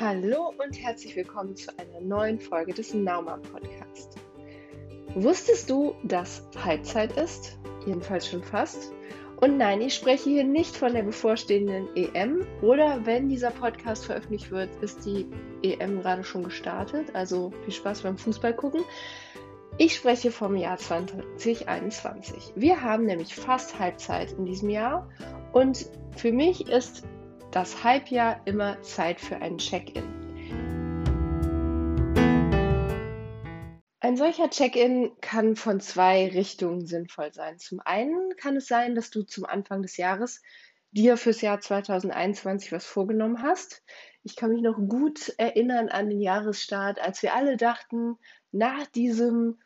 Hallo und herzlich willkommen zu einer neuen Folge des Naumann Podcast. Wusstest du, dass Halbzeit ist? Jedenfalls schon fast. Und nein, ich spreche hier nicht von der bevorstehenden EM oder wenn dieser Podcast veröffentlicht wird, ist die EM gerade schon gestartet. Also viel Spaß beim Fußball gucken. Ich spreche vom Jahr 2021. Wir haben nämlich fast Halbzeit in diesem Jahr und für mich ist das Halbjahr immer Zeit für ein Check-in. Ein solcher Check-in kann von zwei Richtungen sinnvoll sein. Zum einen kann es sein, dass du zum Anfang des Jahres dir fürs Jahr 2021 was vorgenommen hast. Ich kann mich noch gut erinnern an den Jahresstart, als wir alle dachten, nach diesem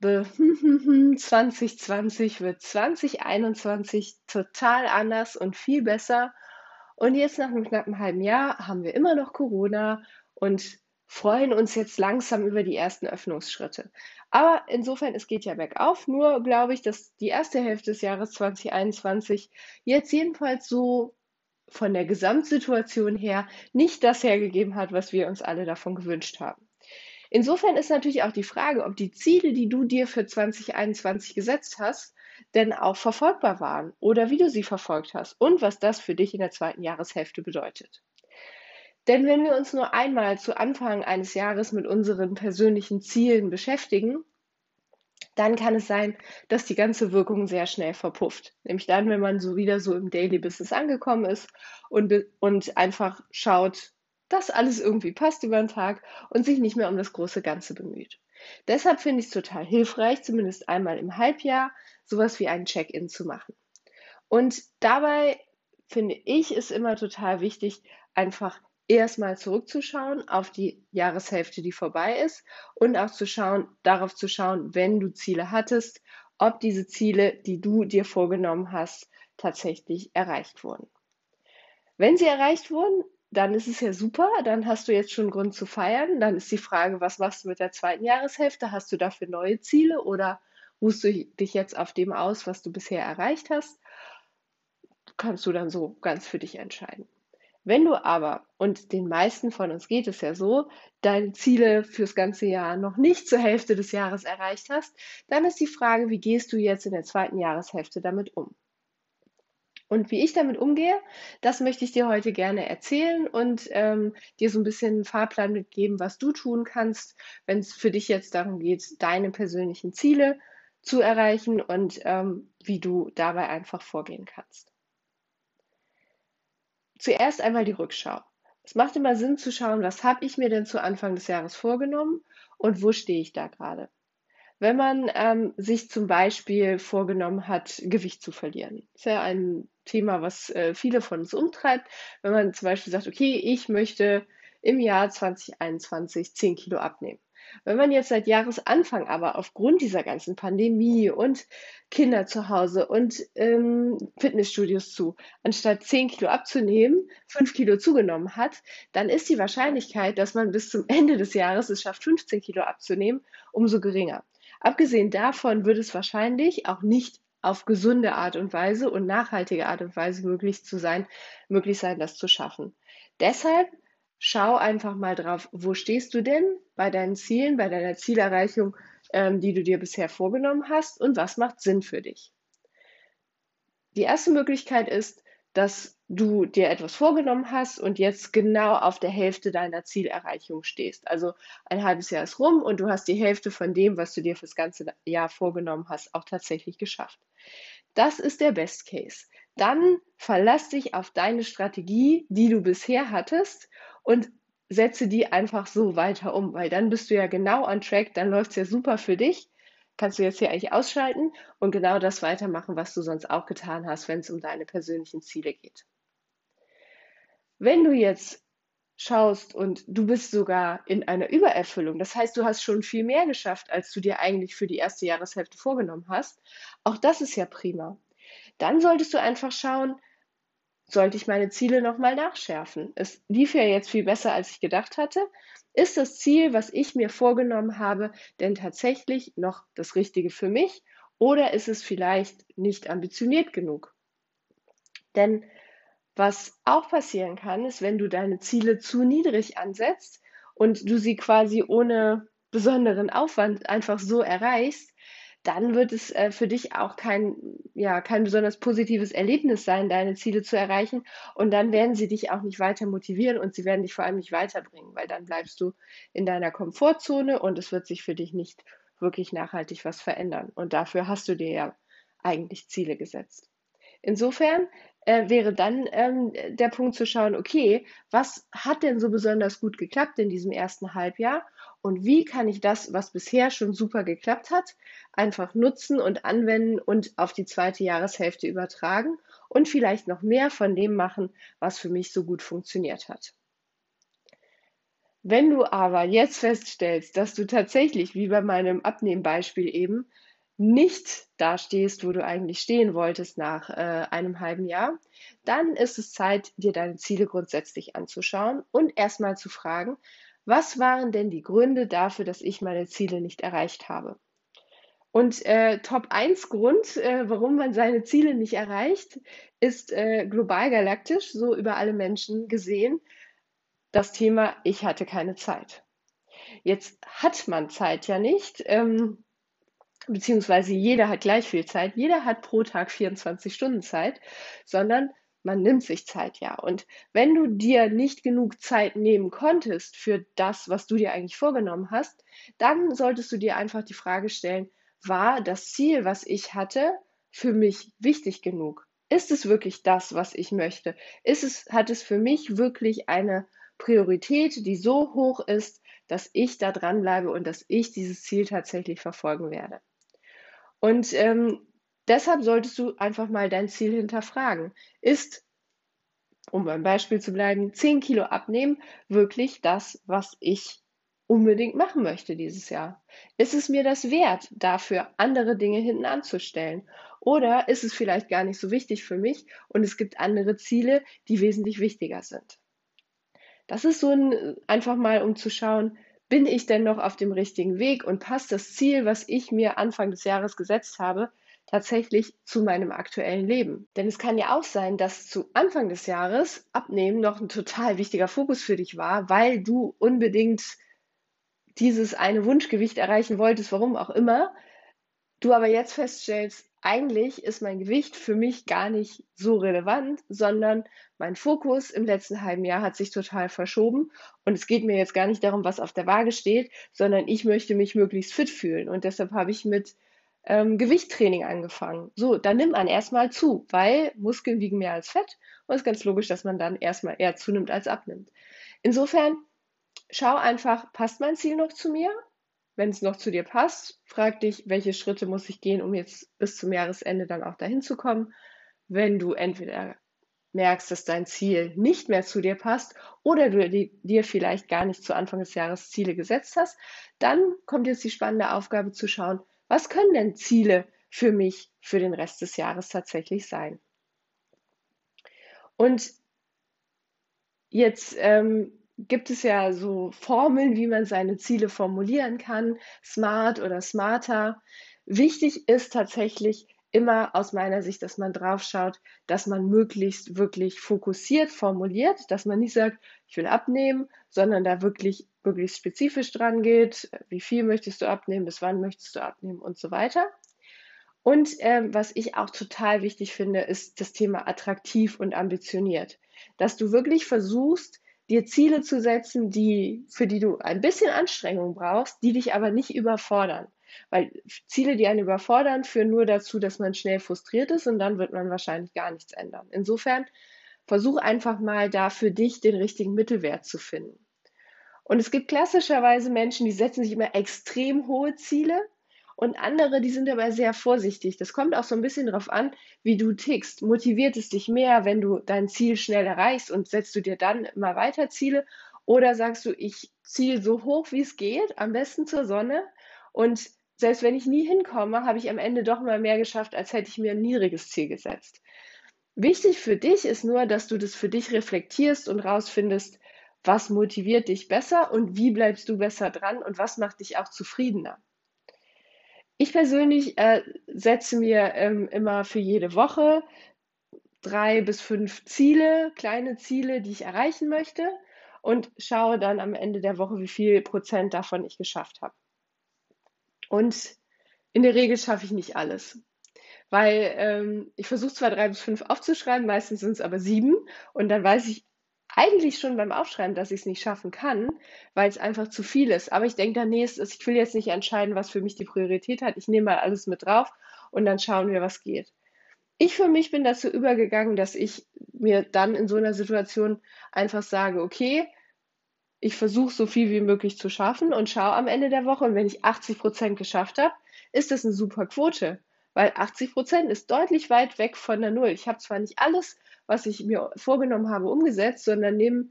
2020 wird 2021 total anders und viel besser. Und jetzt nach einem knappen halben Jahr haben wir immer noch Corona und freuen uns jetzt langsam über die ersten Öffnungsschritte. Aber insofern, es geht ja bergauf. Nur glaube ich, dass die erste Hälfte des Jahres 2021 jetzt jedenfalls so von der Gesamtsituation her nicht das hergegeben hat, was wir uns alle davon gewünscht haben. Insofern ist natürlich auch die Frage, ob die Ziele, die du dir für 2021 gesetzt hast, denn auch verfolgbar waren oder wie du sie verfolgt hast und was das für dich in der zweiten Jahreshälfte bedeutet. Denn wenn wir uns nur einmal zu Anfang eines Jahres mit unseren persönlichen Zielen beschäftigen, dann kann es sein, dass die ganze Wirkung sehr schnell verpufft. Nämlich dann, wenn man so wieder so im Daily Business angekommen ist und, und einfach schaut, dass alles irgendwie passt über den Tag und sich nicht mehr um das große Ganze bemüht. Deshalb finde ich es total hilfreich, zumindest einmal im Halbjahr sowas wie ein Check-in zu machen. Und dabei finde ich es immer total wichtig, einfach erstmal zurückzuschauen auf die Jahreshälfte, die vorbei ist und auch zu schauen, darauf zu schauen, wenn du Ziele hattest, ob diese Ziele, die du dir vorgenommen hast, tatsächlich erreicht wurden. Wenn sie erreicht wurden, dann ist es ja super, dann hast du jetzt schon Grund zu feiern. Dann ist die Frage, was machst du mit der zweiten Jahreshälfte? Hast du dafür neue Ziele oder ruhst du dich jetzt auf dem aus, was du bisher erreicht hast? Kannst du dann so ganz für dich entscheiden. Wenn du aber, und den meisten von uns geht es ja so, deine Ziele fürs ganze Jahr noch nicht zur Hälfte des Jahres erreicht hast, dann ist die Frage, wie gehst du jetzt in der zweiten Jahreshälfte damit um? Und wie ich damit umgehe, das möchte ich dir heute gerne erzählen und ähm, dir so ein bisschen einen Fahrplan mitgeben, was du tun kannst, wenn es für dich jetzt darum geht, deine persönlichen Ziele zu erreichen und ähm, wie du dabei einfach vorgehen kannst. Zuerst einmal die Rückschau. Es macht immer Sinn zu schauen, was habe ich mir denn zu Anfang des Jahres vorgenommen und wo stehe ich da gerade. Wenn man ähm, sich zum Beispiel vorgenommen hat, Gewicht zu verlieren, ist ja ein Thema, was äh, viele von uns umtreibt. Wenn man zum Beispiel sagt, okay, ich möchte im Jahr 2021 10 Kilo abnehmen. Wenn man jetzt seit Jahresanfang aber aufgrund dieser ganzen Pandemie und Kinder zu Hause und ähm, Fitnessstudios zu, anstatt 10 Kilo abzunehmen, 5 Kilo zugenommen hat, dann ist die Wahrscheinlichkeit, dass man bis zum Ende des Jahres es schafft, 15 Kilo abzunehmen, umso geringer. Abgesehen davon wird es wahrscheinlich auch nicht auf gesunde Art und Weise und nachhaltige Art und Weise möglich zu sein, möglich sein, das zu schaffen. Deshalb schau einfach mal drauf, wo stehst du denn bei deinen Zielen, bei deiner Zielerreichung, ähm, die du dir bisher vorgenommen hast und was macht Sinn für dich. Die erste Möglichkeit ist, dass du dir etwas vorgenommen hast und jetzt genau auf der Hälfte deiner Zielerreichung stehst. Also ein halbes Jahr ist rum und du hast die Hälfte von dem, was du dir fürs ganze Jahr vorgenommen hast, auch tatsächlich geschafft. Das ist der Best Case. Dann verlass dich auf deine Strategie, die du bisher hattest und setze die einfach so weiter um, weil dann bist du ja genau on track, dann läuft es ja super für dich kannst du jetzt hier eigentlich ausschalten und genau das weitermachen, was du sonst auch getan hast, wenn es um deine persönlichen Ziele geht. Wenn du jetzt schaust und du bist sogar in einer Übererfüllung, das heißt, du hast schon viel mehr geschafft, als du dir eigentlich für die erste Jahreshälfte vorgenommen hast, auch das ist ja prima. Dann solltest du einfach schauen, sollte ich meine Ziele nochmal nachschärfen. Es lief ja jetzt viel besser, als ich gedacht hatte. Ist das Ziel, was ich mir vorgenommen habe, denn tatsächlich noch das Richtige für mich oder ist es vielleicht nicht ambitioniert genug? Denn Was auch passieren kann, ist, wenn du deine Ziele zu niedrig ansetzt und du sie quasi ohne besonderen Aufwand einfach so erreichst, dann wird es äh, für dich auch kein, ja, kein besonders positives Erlebnis sein, deine Ziele zu erreichen. Und dann werden sie dich auch nicht weiter motivieren und sie werden dich vor allem nicht weiterbringen, weil dann bleibst du in deiner Komfortzone und es wird sich für dich nicht wirklich nachhaltig was verändern. Und dafür hast du dir ja eigentlich Ziele gesetzt. Insofern äh, wäre dann ähm, der Punkt zu schauen, okay, was hat denn so besonders gut geklappt in diesem ersten Halbjahr und wie kann ich das, was bisher schon super geklappt hat, einfach nutzen und anwenden und auf die zweite Jahreshälfte übertragen und vielleicht noch mehr von dem machen, was für mich so gut funktioniert hat. Wenn du aber jetzt feststellst, dass du tatsächlich, wie bei meinem Abnehmbeispiel eben, nicht da stehst, wo du eigentlich stehen wolltest nach äh, einem halben Jahr, dann ist es Zeit, dir deine Ziele grundsätzlich anzuschauen und erstmal zu fragen, was waren denn die Gründe dafür, dass ich meine Ziele nicht erreicht habe? Und äh, Top 1 Grund, äh, warum man seine Ziele nicht erreicht, ist äh, global galaktisch, so über alle Menschen gesehen, das Thema, ich hatte keine Zeit. Jetzt hat man Zeit ja nicht. Ähm, beziehungsweise jeder hat gleich viel Zeit, jeder hat pro Tag 24 Stunden Zeit, sondern man nimmt sich Zeit ja. Und wenn du dir nicht genug Zeit nehmen konntest für das, was du dir eigentlich vorgenommen hast, dann solltest du dir einfach die Frage stellen, war das Ziel, was ich hatte, für mich wichtig genug? Ist es wirklich das, was ich möchte? Ist es, hat es für mich wirklich eine Priorität, die so hoch ist, dass ich da dranbleibe und dass ich dieses Ziel tatsächlich verfolgen werde? Und ähm, deshalb solltest du einfach mal dein Ziel hinterfragen. Ist, um beim Beispiel zu bleiben, 10 Kilo abnehmen wirklich das, was ich unbedingt machen möchte dieses Jahr? Ist es mir das wert, dafür andere Dinge hinten anzustellen? Oder ist es vielleicht gar nicht so wichtig für mich und es gibt andere Ziele, die wesentlich wichtiger sind? Das ist so ein, einfach mal, um zu schauen, bin ich denn noch auf dem richtigen Weg und passt das Ziel, was ich mir Anfang des Jahres gesetzt habe, tatsächlich zu meinem aktuellen Leben? Denn es kann ja auch sein, dass zu Anfang des Jahres Abnehmen noch ein total wichtiger Fokus für dich war, weil du unbedingt dieses eine Wunschgewicht erreichen wolltest, warum auch immer, du aber jetzt feststellst, eigentlich ist mein Gewicht für mich gar nicht so relevant, sondern mein Fokus im letzten halben Jahr hat sich total verschoben und es geht mir jetzt gar nicht darum, was auf der Waage steht, sondern ich möchte mich möglichst fit fühlen und deshalb habe ich mit ähm, Gewichttraining angefangen. So, dann nimmt man erstmal zu, weil Muskeln wiegen mehr als Fett und es ist ganz logisch, dass man dann erstmal eher zunimmt als abnimmt. Insofern schau einfach, passt mein Ziel noch zu mir? Wenn es noch zu dir passt, frag dich, welche Schritte muss ich gehen, um jetzt bis zum Jahresende dann auch dahin zu kommen. Wenn du entweder merkst, dass dein Ziel nicht mehr zu dir passt oder du dir vielleicht gar nicht zu Anfang des Jahres Ziele gesetzt hast, dann kommt jetzt die spannende Aufgabe zu schauen, was können denn Ziele für mich für den Rest des Jahres tatsächlich sein? Und jetzt ähm, gibt es ja so Formeln, wie man seine Ziele formulieren kann, smart oder smarter. Wichtig ist tatsächlich immer aus meiner Sicht, dass man drauf schaut, dass man möglichst wirklich fokussiert formuliert, dass man nicht sagt, ich will abnehmen, sondern da wirklich möglichst spezifisch dran geht, wie viel möchtest du abnehmen, bis wann möchtest du abnehmen und so weiter. Und ähm, was ich auch total wichtig finde, ist das Thema attraktiv und ambitioniert. Dass du wirklich versuchst, dir Ziele zu setzen, die, für die du ein bisschen Anstrengung brauchst, die dich aber nicht überfordern. Weil Ziele, die einen überfordern, führen nur dazu, dass man schnell frustriert ist und dann wird man wahrscheinlich gar nichts ändern. Insofern versuch einfach mal da für dich den richtigen Mittelwert zu finden. Und es gibt klassischerweise Menschen, die setzen sich immer extrem hohe Ziele und andere, die sind dabei sehr vorsichtig. Das kommt auch so ein bisschen darauf an, wie du tickst. Motiviert es dich mehr, wenn du dein Ziel schnell erreichst und setzt du dir dann immer weiter Ziele? Oder sagst du, ich ziehe so hoch, wie es geht, am besten zur Sonne und selbst wenn ich nie hinkomme, habe ich am Ende doch mal mehr geschafft, als hätte ich mir ein niedriges Ziel gesetzt. Wichtig für dich ist nur, dass du das für dich reflektierst und rausfindest, was motiviert dich besser und wie bleibst du besser dran und was macht dich auch zufriedener. Ich persönlich äh, setze mir ähm, immer für jede Woche drei bis fünf Ziele, kleine Ziele, die ich erreichen möchte und schaue dann am Ende der Woche, wie viel Prozent davon ich geschafft habe. Und in der Regel schaffe ich nicht alles. Weil ähm, ich versuche zwar drei bis fünf aufzuschreiben, meistens sind es aber sieben und dann weiß ich eigentlich schon beim Aufschreiben, dass ich es nicht schaffen kann, weil es einfach zu viel ist. Aber ich denke dann, nee, ich will jetzt nicht entscheiden, was für mich die Priorität hat. Ich nehme mal alles mit drauf und dann schauen wir, was geht. Ich für mich bin dazu übergegangen, dass ich mir dann in so einer Situation einfach sage, okay, ich versuche so viel wie möglich zu schaffen und schaue am Ende der Woche und wenn ich 80 Prozent geschafft habe, ist das eine super Quote, weil 80 Prozent ist deutlich weit weg von der Null. Ich habe zwar nicht alles, was ich mir vorgenommen habe, umgesetzt, sondern nehme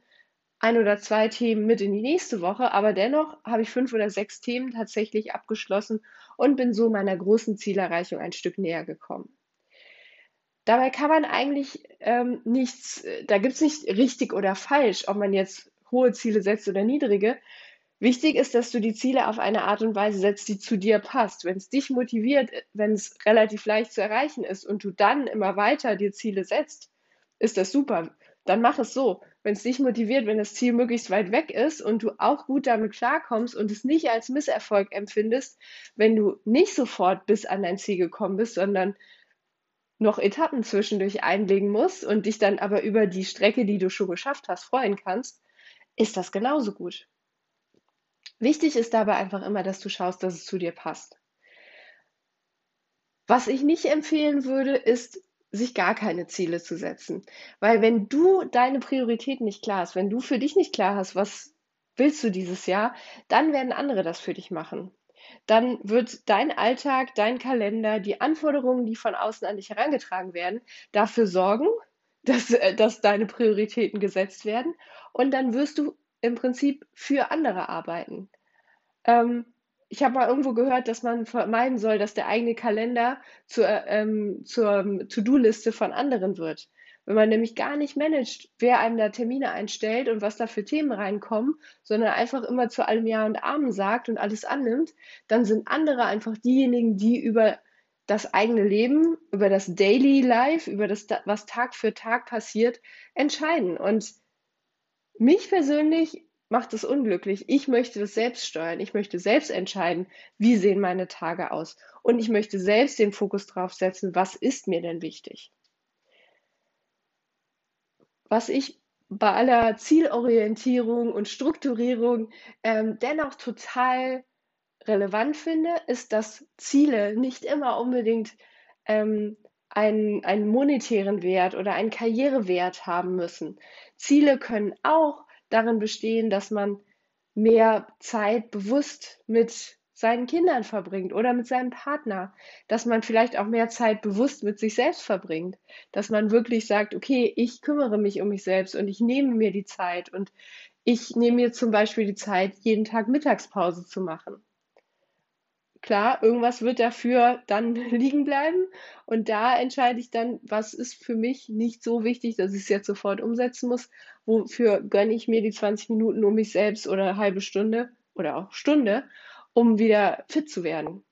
ein oder zwei Themen mit in die nächste Woche, aber dennoch habe ich fünf oder sechs Themen tatsächlich abgeschlossen und bin so meiner großen Zielerreichung ein Stück näher gekommen. Dabei kann man eigentlich ähm, nichts, da gibt es nicht richtig oder falsch, ob man jetzt hohe Ziele setzt oder niedrige. Wichtig ist, dass du die Ziele auf eine Art und Weise setzt, die zu dir passt. Wenn es dich motiviert, wenn es relativ leicht zu erreichen ist und du dann immer weiter dir Ziele setzt, ist das super. Dann mach es so. Wenn es dich motiviert, wenn das Ziel möglichst weit weg ist und du auch gut damit klarkommst und es nicht als Misserfolg empfindest, wenn du nicht sofort bis an dein Ziel gekommen bist, sondern noch Etappen zwischendurch einlegen musst und dich dann aber über die Strecke, die du schon geschafft hast, freuen kannst, ist das genauso gut. Wichtig ist dabei einfach immer, dass du schaust, dass es zu dir passt. Was ich nicht empfehlen würde, ist, sich gar keine Ziele zu setzen. Weil wenn du deine Prioritäten nicht klar hast, wenn du für dich nicht klar hast, was willst du dieses Jahr, dann werden andere das für dich machen. Dann wird dein Alltag, dein Kalender, die Anforderungen, die von außen an dich herangetragen werden, dafür sorgen, dass, äh, dass deine Prioritäten gesetzt werden. Und dann wirst du im Prinzip für andere arbeiten. Ähm, ich habe mal irgendwo gehört, dass man vermeiden soll, dass der eigene Kalender zur, ähm, zur To-Do-Liste von anderen wird. Wenn man nämlich gar nicht managt, wer einem da Termine einstellt und was da für Themen reinkommen, sondern einfach immer zu allem Ja und Amen sagt und alles annimmt, dann sind andere einfach diejenigen, die über das eigene Leben, über das Daily Life, über das, was Tag für Tag passiert, entscheiden. Und mich persönlich macht es unglücklich. Ich möchte das selbst steuern. Ich möchte selbst entscheiden, wie sehen meine Tage aus. Und ich möchte selbst den Fokus drauf setzen, was ist mir denn wichtig. Was ich bei aller Zielorientierung und Strukturierung ähm, dennoch total relevant finde, ist, dass Ziele nicht immer unbedingt ähm, einen, einen monetären Wert oder einen Karrierewert haben müssen. Ziele können auch darin bestehen, dass man mehr Zeit bewusst mit seinen Kindern verbringt oder mit seinem Partner, dass man vielleicht auch mehr Zeit bewusst mit sich selbst verbringt, dass man wirklich sagt, okay, ich kümmere mich um mich selbst und ich nehme mir die Zeit und ich nehme mir zum Beispiel die Zeit, jeden Tag Mittagspause zu machen klar, irgendwas wird dafür dann liegen bleiben. Und da entscheide ich dann, was ist für mich nicht so wichtig, dass ich es jetzt sofort umsetzen muss. Wofür gönne ich mir die 20 Minuten um mich selbst oder eine halbe Stunde oder auch Stunde, um wieder fit zu werden.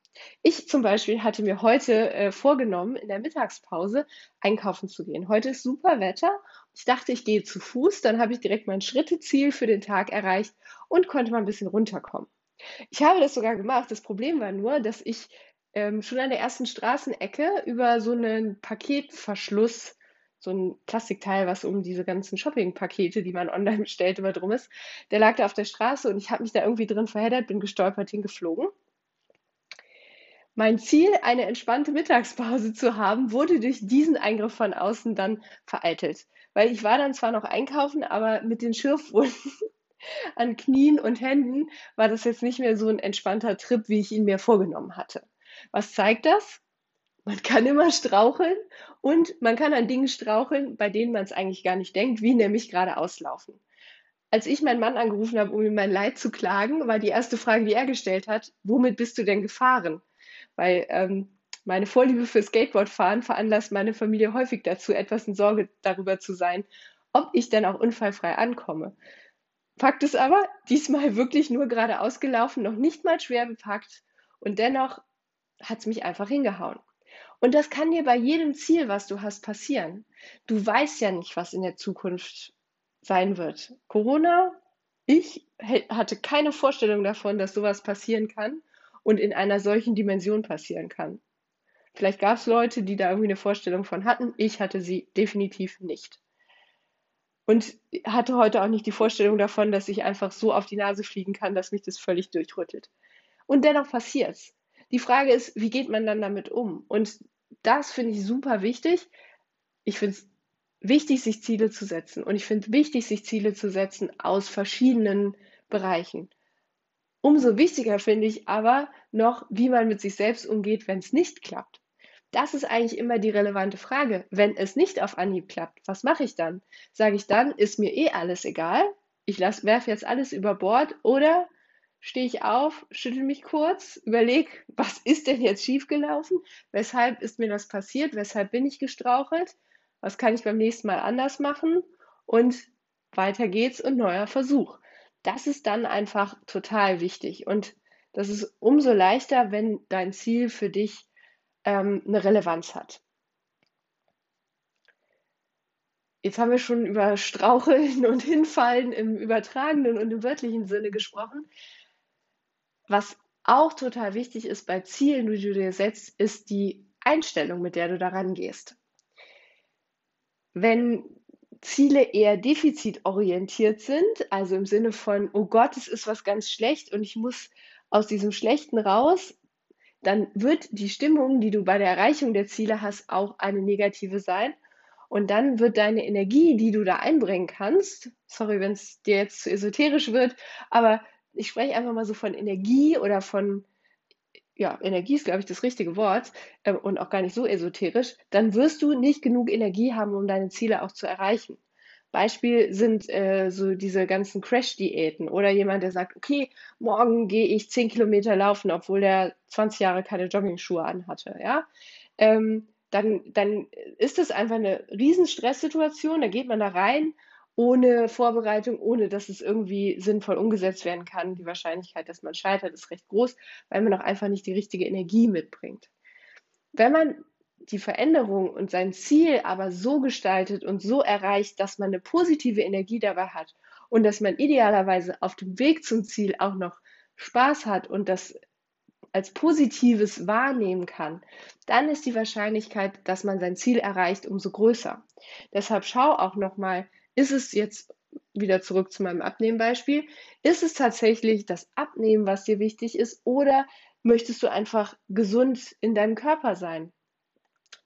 Ich zum Beispiel hatte mir heute äh, vorgenommen, in der Mittagspause einkaufen zu gehen. Heute ist super Wetter. Ich dachte, ich gehe zu Fuß, dann habe ich direkt mein Schritteziel für den Tag erreicht und konnte mal ein bisschen runterkommen. Ich habe das sogar gemacht. Das Problem war nur, dass ich ähm, schon an der ersten Straßenecke über so einen Paketverschluss, so ein Plastikteil, was um diese ganzen Shopping-Pakete, die man online bestellt, immer drum ist, der lag da auf der Straße und ich habe mich da irgendwie drin verheddert, bin gestolpert, hingeflogen. Mein Ziel, eine entspannte Mittagspause zu haben, wurde durch diesen Eingriff von außen dann vereitelt. Weil ich war dann zwar noch einkaufen, aber mit den Schürfwunden an Knien und Händen war das jetzt nicht mehr so ein entspannter Trip, wie ich ihn mir vorgenommen hatte. Was zeigt das? Man kann immer straucheln und man kann an Dingen straucheln, bei denen man es eigentlich gar nicht denkt, wie nämlich gerade auslaufen. Als ich meinen Mann angerufen habe, um ihm mein Leid zu klagen, war die erste Frage, die er gestellt hat, womit bist du denn gefahren? Weil ähm, meine Vorliebe für Skateboardfahren veranlasst meine Familie häufig dazu, etwas in Sorge darüber zu sein, ob ich denn auch unfallfrei ankomme. Fakt ist aber, diesmal wirklich nur geradeaus gelaufen, noch nicht mal schwer bepackt und dennoch hat es mich einfach hingehauen. Und das kann dir bei jedem Ziel, was du hast, passieren. Du weißt ja nicht, was in der Zukunft sein wird. Corona, ich hatte keine Vorstellung davon, dass sowas passieren kann und in einer solchen Dimension passieren kann. Vielleicht gab es Leute, die da irgendwie eine Vorstellung von hatten. Ich hatte sie definitiv nicht. Und hatte heute auch nicht die Vorstellung davon, dass ich einfach so auf die Nase fliegen kann, dass mich das völlig durchrüttelt. Und dennoch passiert's. Die Frage ist, wie geht man dann damit um? Und das finde ich super wichtig. Ich finde es wichtig, sich Ziele zu setzen. Und ich finde wichtig, sich Ziele zu setzen aus verschiedenen Bereichen. Umso wichtiger finde ich aber noch, wie man mit sich selbst umgeht, wenn es nicht klappt. Das ist eigentlich immer die relevante Frage. Wenn es nicht auf Anhieb klappt, was mache ich dann? Sage ich dann, ist mir eh alles egal, ich werfe jetzt alles über Bord oder stehe ich auf, schüttel mich kurz, überlege, was ist denn jetzt schiefgelaufen? Weshalb ist mir das passiert? Weshalb bin ich gestrauchelt? Was kann ich beim nächsten Mal anders machen? Und weiter geht's und neuer Versuch. Das ist dann einfach total wichtig. Und das ist umso leichter, wenn dein Ziel für dich ähm, eine Relevanz hat. Jetzt haben wir schon über Straucheln und Hinfallen im übertragenen und im wörtlichen Sinne gesprochen. Was auch total wichtig ist bei Zielen, die du dir setzt, ist die Einstellung, mit der du daran gehst. Wenn Ziele eher defizitorientiert sind, also im Sinne von, oh Gott, es ist was ganz schlecht und ich muss aus diesem Schlechten raus, dann wird die Stimmung, die du bei der Erreichung der Ziele hast, auch eine negative sein. Und dann wird deine Energie, die du da einbringen kannst, sorry, wenn es dir jetzt zu esoterisch wird, aber ich spreche einfach mal so von Energie oder von, ja, Energie ist, glaube ich, das richtige Wort äh, und auch gar nicht so esoterisch, dann wirst du nicht genug Energie haben, um deine Ziele auch zu erreichen. Beispiel sind äh, so diese ganzen Crash-Diäten oder jemand, der sagt, okay, morgen gehe ich 10 Kilometer laufen, obwohl der 20 Jahre keine Jogging-Schuhe anhatte, ja. Ähm, dann, dann ist das einfach eine riesen Stresssituation, da geht man da rein ohne Vorbereitung, ohne dass es irgendwie sinnvoll umgesetzt werden kann. Die Wahrscheinlichkeit, dass man scheitert, ist recht groß, weil man auch einfach nicht die richtige Energie mitbringt. Wenn man die Veränderung und sein Ziel aber so gestaltet und so erreicht, dass man eine positive Energie dabei hat und dass man idealerweise auf dem Weg zum Ziel auch noch Spaß hat und das als Positives wahrnehmen kann, dann ist die Wahrscheinlichkeit, dass man sein Ziel erreicht, umso größer. Deshalb schau auch nochmal, ist es jetzt wieder zurück zu meinem Abnehmbeispiel, ist es tatsächlich das Abnehmen, was dir wichtig ist, oder möchtest du einfach gesund in deinem Körper sein?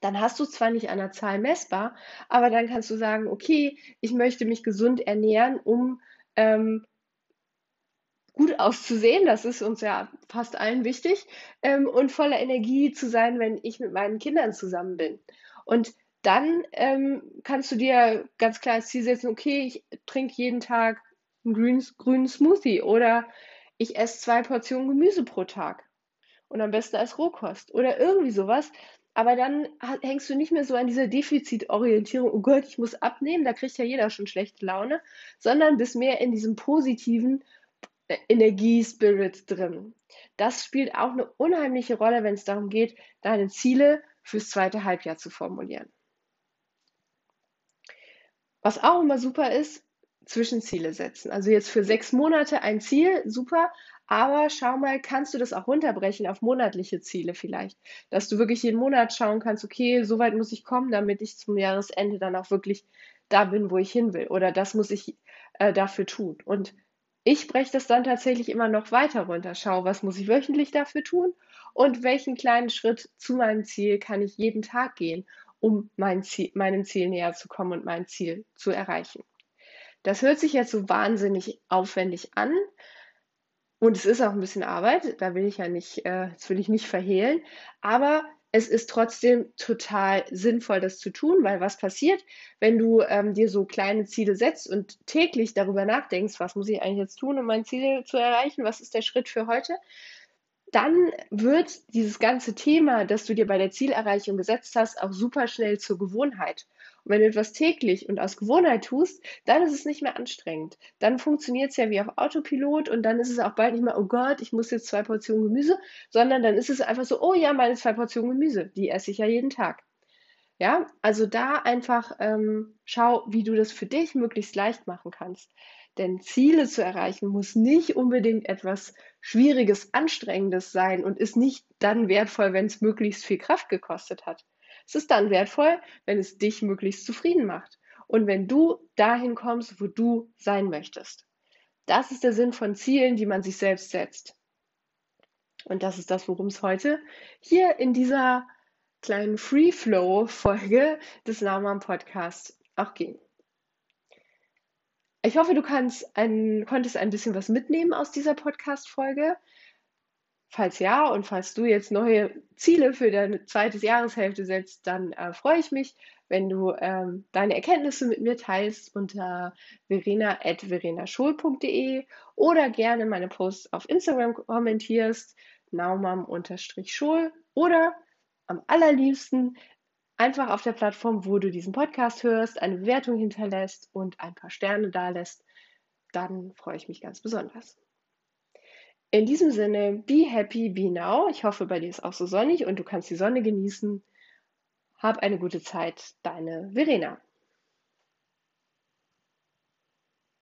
Dann hast du zwar nicht an der Zahl messbar, aber dann kannst du sagen, okay, ich möchte mich gesund ernähren, um ähm, gut auszusehen, das ist uns ja fast allen wichtig, ähm, und voller Energie zu sein, wenn ich mit meinen Kindern zusammen bin. Und dann ähm, kannst du dir ganz klar als Ziel setzen, okay, ich trinke jeden Tag einen grünen, grünen Smoothie oder ich esse zwei Portionen Gemüse pro Tag und am besten als Rohkost oder irgendwie sowas. Aber dann hängst du nicht mehr so an dieser Defizitorientierung, oh Gott, ich muss abnehmen, da kriegt ja jeder schon schlechte Laune, sondern bist mehr in diesem positiven äh, Energiespirit drin. Das spielt auch eine unheimliche Rolle, wenn es darum geht, deine Ziele fürs zweite Halbjahr zu formulieren. Was auch immer super ist, Zwischenziele setzen. Also jetzt für sechs Monate ein Ziel, super, aber schau mal, kannst du das auch runterbrechen auf monatliche Ziele vielleicht? Dass du wirklich jeden Monat schauen kannst, okay, so weit muss ich kommen, damit ich zum Jahresende dann auch wirklich da bin, wo ich hin will. Oder das muss ich äh, dafür tun. Und ich breche das dann tatsächlich immer noch weiter runter. Schau, was muss ich wöchentlich dafür tun und welchen kleinen Schritt zu meinem Ziel kann ich jeden Tag gehen um mein Ziel, meinem Ziel näher zu kommen und mein Ziel zu erreichen. Das hört sich jetzt so wahnsinnig aufwendig an. Und es ist auch ein bisschen Arbeit, da will ich ja nicht, äh, das will ich nicht verhehlen. Aber es ist trotzdem total sinnvoll, das zu tun, weil was passiert, wenn du ähm, dir so kleine Ziele setzt und täglich darüber nachdenkst, was muss ich eigentlich jetzt tun, um mein Ziel zu erreichen, was ist der Schritt für heute, dann wird dieses ganze Thema, das du dir bei der Zielerreichung gesetzt hast, auch super schnell zur Gewohnheit. wenn du etwas täglich und aus Gewohnheit tust, dann ist es nicht mehr anstrengend. Dann funktioniert es ja wie auf Autopilot und dann ist es auch bald nicht mehr, oh Gott, ich muss jetzt zwei Portionen Gemüse, sondern dann ist es einfach so, oh ja, meine zwei Portionen Gemüse, die esse ich ja jeden Tag. Ja, also da einfach ähm, schau, wie du das für dich möglichst leicht machen kannst. Denn Ziele zu erreichen muss nicht unbedingt etwas Schwieriges, Anstrengendes sein und ist nicht dann wertvoll, wenn es möglichst viel Kraft gekostet hat. Es ist dann wertvoll, wenn es dich möglichst zufrieden macht und wenn du dahin kommst, wo du sein möchtest. Das ist der Sinn von Zielen, die man sich selbst setzt. Und das ist das, worum es heute hier in dieser kleinen Free Flow Folge des Naumann Podcasts auch ging. Ich hoffe, du kannst ein, konntest ein bisschen was mitnehmen aus dieser Podcast-Folge. Falls ja und falls du jetzt neue Ziele für deine zweite Jahreshälfte setzt, dann äh, freue ich mich, wenn du ähm, deine Erkenntnisse mit mir teilst unter verena.verenaschul.de oder gerne meine Posts auf Instagram kommentierst, naumam-schul oder am allerliebsten einfach auf der Plattform, wo du diesen Podcast hörst, eine Bewertung hinterlässt und ein paar Sterne dalässt, dann freue ich mich ganz besonders. In diesem Sinne, be happy, be now. Ich hoffe, bei dir ist auch so sonnig und du kannst die Sonne genießen. Hab eine gute Zeit, deine Verena.